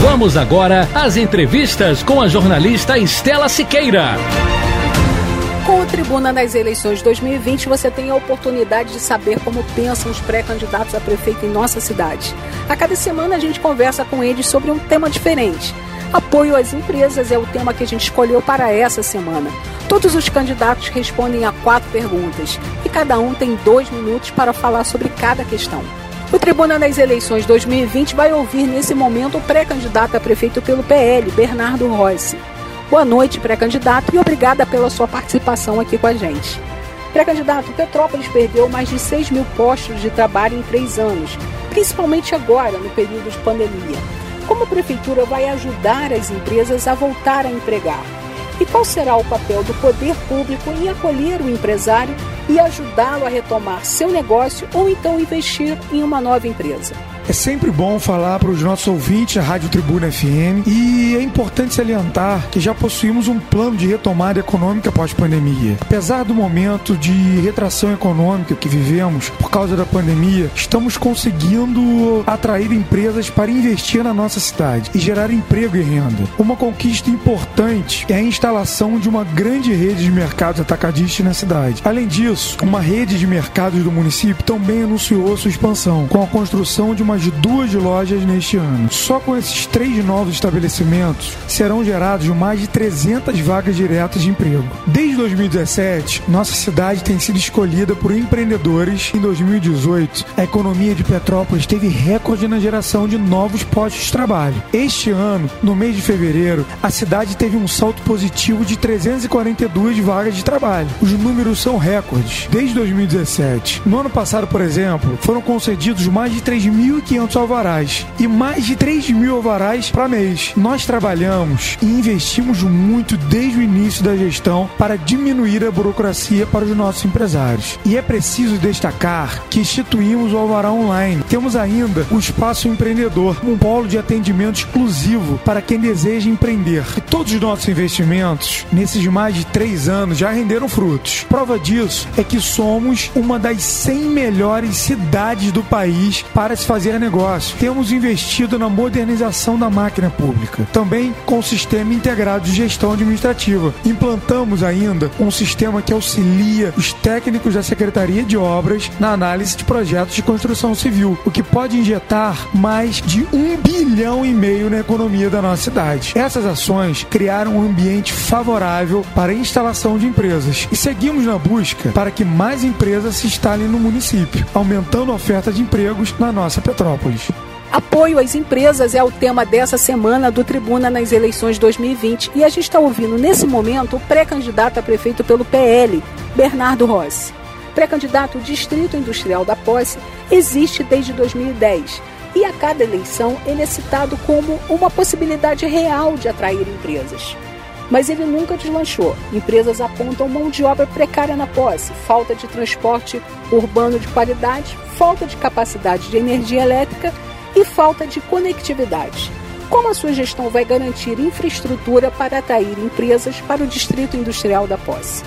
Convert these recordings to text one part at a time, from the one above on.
Vamos agora às entrevistas com a jornalista Estela Siqueira. Com o Tribuna nas eleições 2020, você tem a oportunidade de saber como pensam os pré-candidatos a prefeito em nossa cidade. A cada semana a gente conversa com eles sobre um tema diferente. Apoio às empresas é o tema que a gente escolheu para essa semana. Todos os candidatos respondem a quatro perguntas e cada um tem dois minutos para falar sobre cada questão. O Tribuna nas Eleições 2020 vai ouvir nesse momento o pré-candidato a prefeito pelo PL, Bernardo Rossi. Boa noite, pré-candidato, e obrigada pela sua participação aqui com a gente. Pré-candidato, Petrópolis perdeu mais de 6 mil postos de trabalho em três anos, principalmente agora, no período de pandemia. Como a prefeitura vai ajudar as empresas a voltar a empregar? E qual será o papel do poder público em acolher o empresário e ajudá-lo a retomar seu negócio ou então investir em uma nova empresa? É sempre bom falar para os nossos ouvintes a Rádio Tribuna FM e é importante salientar que já possuímos um plano de retomada econômica pós-pandemia. Apesar do momento de retração econômica que vivemos por causa da pandemia, estamos conseguindo atrair empresas para investir na nossa cidade e gerar emprego e renda. Uma conquista importante é a instalação de uma grande rede de mercados atacadistas na cidade. Além disso, uma rede de mercados do município também anunciou sua expansão com a construção de uma de duas lojas neste ano. Só com esses três novos estabelecimentos serão gerados mais de 300 vagas diretas de emprego. Desde 2017, nossa cidade tem sido escolhida por empreendedores. Em 2018, a economia de Petrópolis teve recorde na geração de novos postos de trabalho. Este ano, no mês de fevereiro, a cidade teve um salto positivo de 342 vagas de trabalho. Os números são recordes. Desde 2017. No ano passado, por exemplo, foram concedidos mais de 3.500 1.500 alvarás e mais de 3 mil alvarás para mês. Nós trabalhamos e investimos muito desde o início da gestão para diminuir a burocracia para os nossos empresários. E é preciso destacar que instituímos o Alvará Online. Temos ainda o Espaço Empreendedor, um polo de atendimento exclusivo para quem deseja empreender. E todos os nossos investimentos, nesses mais de três anos, já renderam frutos. Prova disso é que somos uma das 100 melhores cidades do país para se fazer negócio. Temos investido na modernização da máquina pública, também com o sistema integrado de gestão administrativa. Implantamos ainda um sistema que auxilia os técnicos da Secretaria de Obras na análise de projetos de construção civil, o que pode injetar mais de um bilhão e meio na economia da nossa cidade. Essas ações criaram um ambiente favorável para a instalação de empresas e seguimos na busca para que mais empresas se instalem no município, aumentando a oferta de empregos na nossa Petrópolis. Petrópolis. Apoio às empresas é o tema dessa semana do Tribuna nas eleições 2020 e a gente está ouvindo nesse momento o pré-candidato a prefeito pelo PL, Bernardo Rossi. Pré-candidato Distrito Industrial da Posse existe desde 2010 e a cada eleição ele é citado como uma possibilidade real de atrair empresas. Mas ele nunca deslanchou. Empresas apontam mão de obra precária na posse, falta de transporte urbano de qualidade, falta de capacidade de energia elétrica e falta de conectividade. Como a sua gestão vai garantir infraestrutura para atrair empresas para o Distrito Industrial da Posse?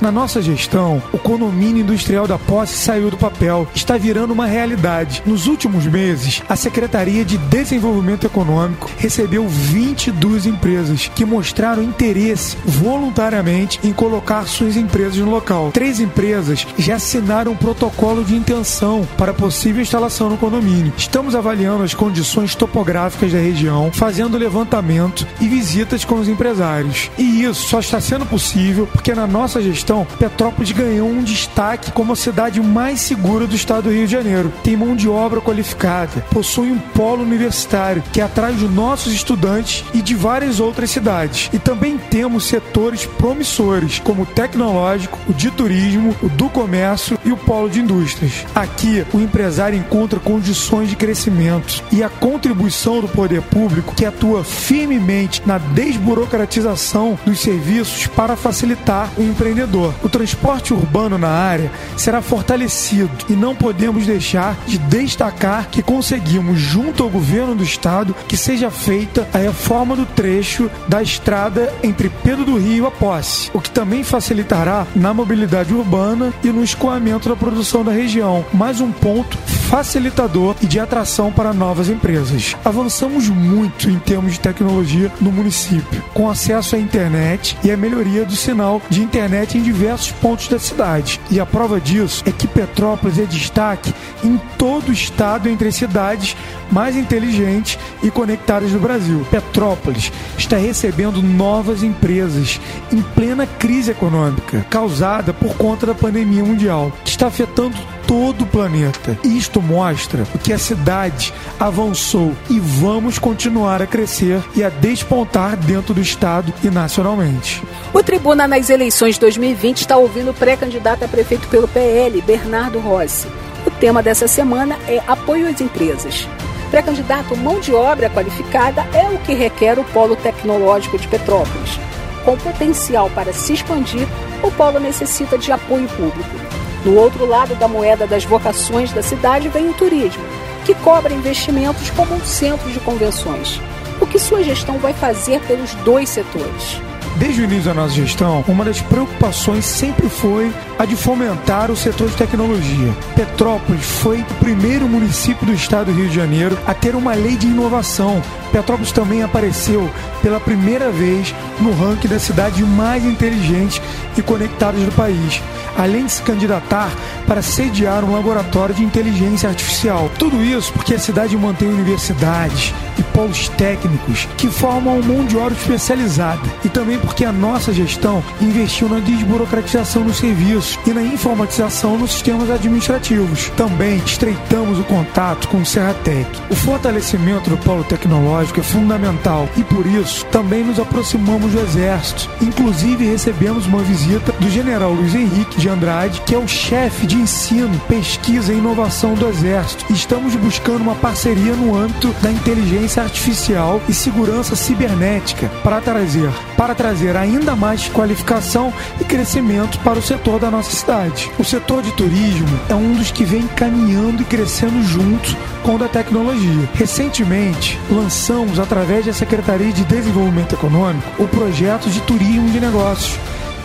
Na nossa gestão, o condomínio industrial da posse saiu do papel, está virando uma realidade. Nos últimos meses, a Secretaria de Desenvolvimento Econômico recebeu 22 empresas que mostraram interesse voluntariamente em colocar suas empresas no local. Três empresas já assinaram um protocolo de intenção para possível instalação no condomínio. Estamos avaliando as condições topográficas da região, fazendo levantamento e visitas com os empresários. E isso só está sendo possível porque na nossa gestão gestão, Petrópolis ganhou um destaque como a cidade mais segura do estado do Rio de Janeiro. Tem mão de obra qualificada, possui um polo universitário que atrai os nossos estudantes e de várias outras cidades. E também temos setores promissores, como o tecnológico, o de turismo, o do comércio e o polo de indústrias. Aqui, o empresário encontra condições de crescimento e a contribuição do poder público que atua firmemente na desburocratização dos serviços para facilitar o empreendedor. O transporte urbano na área será fortalecido e não podemos deixar de destacar que conseguimos, junto ao governo do estado, que seja feita a reforma do trecho da estrada entre Pedro do Rio a Posse, o que também facilitará na mobilidade urbana e no escoamento da produção da região. Mais um ponto facilitador e de atração para novas empresas. Avançamos muito em termos de tecnologia no município, com acesso à internet e a melhoria do sinal de internet em diversos pontos da cidade. E a prova disso é que Petrópolis é destaque em todo o estado entre as cidades mais inteligentes e conectadas do Brasil. Petrópolis está recebendo novas empresas em plena crise econômica causada por conta da pandemia mundial, que está afetando todo o planeta. Isto mostra que a cidade avançou e vamos continuar a crescer e a despontar dentro do estado e nacionalmente. O Tribuna nas eleições 2020 está ouvindo o pré-candidato a prefeito pelo PL, Bernardo Rossi. O tema dessa semana é apoio às empresas. Pré-candidato mão de obra qualificada é o que requer o polo tecnológico de Petrópolis. Com potencial para se expandir, o polo necessita de apoio público. No outro lado da moeda das vocações da cidade vem o turismo, que cobra investimentos como um centro de convenções. O que sua gestão vai fazer pelos dois setores? Desde o início da nossa gestão, uma das preocupações sempre foi a de fomentar o setor de tecnologia. Petrópolis foi o primeiro município do estado do Rio de Janeiro a ter uma lei de inovação. Petrópolis também apareceu pela primeira vez no ranking das cidades mais inteligentes e conectadas do país, além de se candidatar para sediar um laboratório de inteligência artificial. Tudo isso porque a cidade mantém universidades e polos técnicos que formam uma mão de obra especializada e também porque a nossa gestão investiu na desburocratização dos serviços e na informatização nos sistemas administrativos. Também estreitamos o contato com o Serratec. O fortalecimento do polo tecnológico é fundamental e por isso também nos aproximamos do Exército. Inclusive recebemos uma visita do General Luiz Henrique de Andrade, que é o chefe de ensino, pesquisa e inovação do Exército. Estamos buscando uma parceria no âmbito da inteligência artificial e segurança cibernética para trazer para trazer ainda mais qualificação e crescimento para o setor da nossa cidade. O setor de turismo é um dos que vem caminhando e crescendo junto com o da tecnologia. Recentemente, lançamos, através da Secretaria de Desenvolvimento Econômico, o projeto de turismo de negócios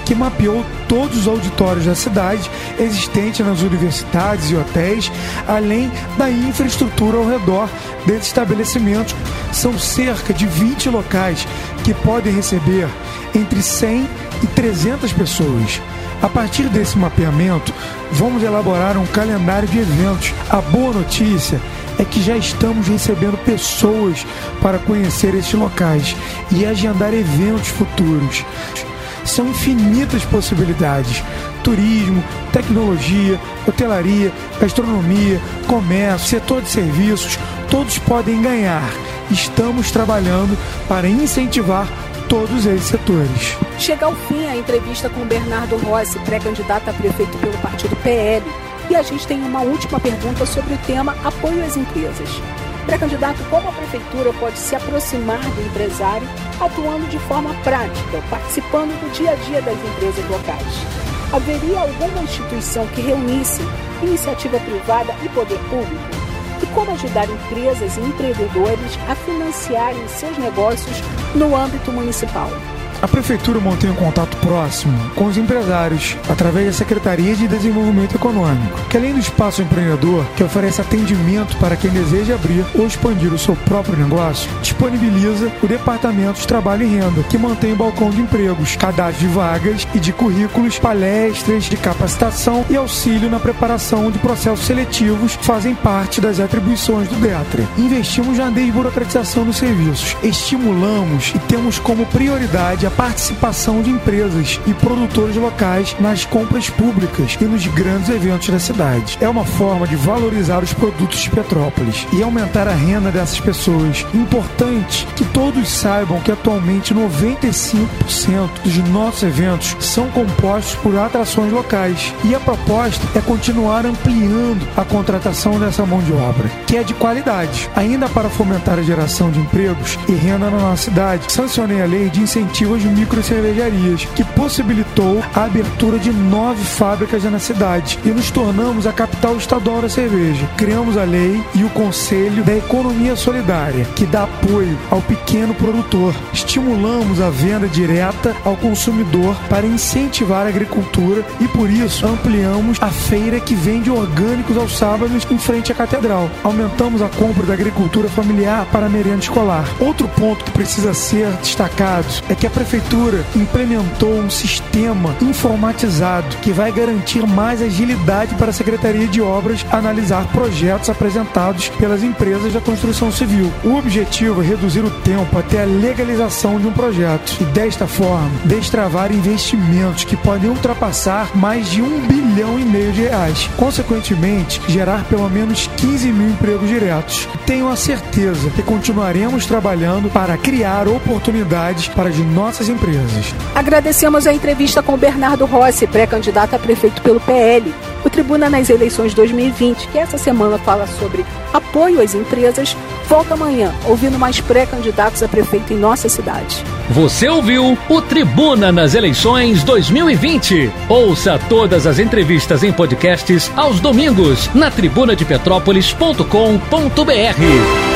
que mapeou todos os auditórios da cidade existentes nas universidades e hotéis, além da infraestrutura ao redor desses estabelecimentos. São cerca de 20 locais que podem receber entre 100 e 300 pessoas. A partir desse mapeamento, vamos elaborar um calendário de eventos. A boa notícia é que já estamos recebendo pessoas para conhecer esses locais e agendar eventos futuros. São infinitas possibilidades: turismo, tecnologia, hotelaria, gastronomia, comércio, setor de serviços, todos podem ganhar. Estamos trabalhando para incentivar todos esses setores. Chega ao fim a entrevista com Bernardo Rossi, pré-candidato a prefeito pelo partido PL. E a gente tem uma última pergunta sobre o tema apoio às empresas. Pré-candidato, como a prefeitura pode se aproximar do empresário atuando de forma prática, participando do dia a dia das empresas locais? Haveria alguma instituição que reunisse iniciativa privada e poder público? E como ajudar empresas e empreendedores a financiarem seus negócios no âmbito municipal? A Prefeitura mantém um contato próximo com os empresários através da Secretaria de Desenvolvimento Econômico, que além do espaço empreendedor, que oferece atendimento para quem deseja abrir ou expandir o seu próprio negócio, disponibiliza o Departamento de Trabalho e Renda, que mantém o balcão de empregos, cadastro de vagas e de currículos, palestras de capacitação e auxílio na preparação de processos seletivos fazem parte das atribuições do DETRE. Investimos na desburocratização dos serviços, estimulamos e temos como prioridade a participação de empresas e produtores locais nas compras públicas e nos grandes eventos da cidade. É uma forma de valorizar os produtos de Petrópolis e aumentar a renda dessas pessoas. Importante que todos saibam que atualmente 95% dos nossos eventos são compostos por atrações locais e a proposta é continuar ampliando a contratação dessa mão de obra, que é de qualidade. Ainda para fomentar a geração de empregos e renda na nossa cidade, sancionei a lei de incentivos de micro cervejarias, que possibilitou a abertura de nove fábricas na cidade e nos tornamos a capital estadual da cerveja. Criamos a lei e o Conselho da Economia Solidária, que dá apoio ao pequeno produtor. Estimulamos a venda direta ao consumidor para incentivar a agricultura e por isso ampliamos a feira que vende orgânicos aos sábados em frente à catedral. Aumentamos a compra da agricultura familiar para a merenda escolar. Outro ponto que precisa ser destacado é que a prefeitura implementou um sistema informatizado que vai garantir mais agilidade para a Secretaria de Obras analisar projetos apresentados pelas empresas da construção civil. O objetivo é reduzir o tempo até a legalização de um projeto e, desta forma, destravar investimentos que podem ultrapassar mais de um bilhão e meio de reais. Consequentemente, gerar pelo menos 15 mil empregos diretos. Tenho a certeza que continuaremos trabalhando para criar oportunidades para as nossas empresas. Agradecemos a entrevista com Bernardo Rossi, pré-candidato a prefeito pelo PL. O Tribuna nas eleições 2020, que essa semana fala sobre apoio às empresas, volta amanhã, ouvindo mais pré-candidatos a prefeito em nossa cidade. Você ouviu o Tribuna nas eleições 2020. Ouça todas as entrevistas em podcasts aos domingos na tribunadepetrópolis.com.br.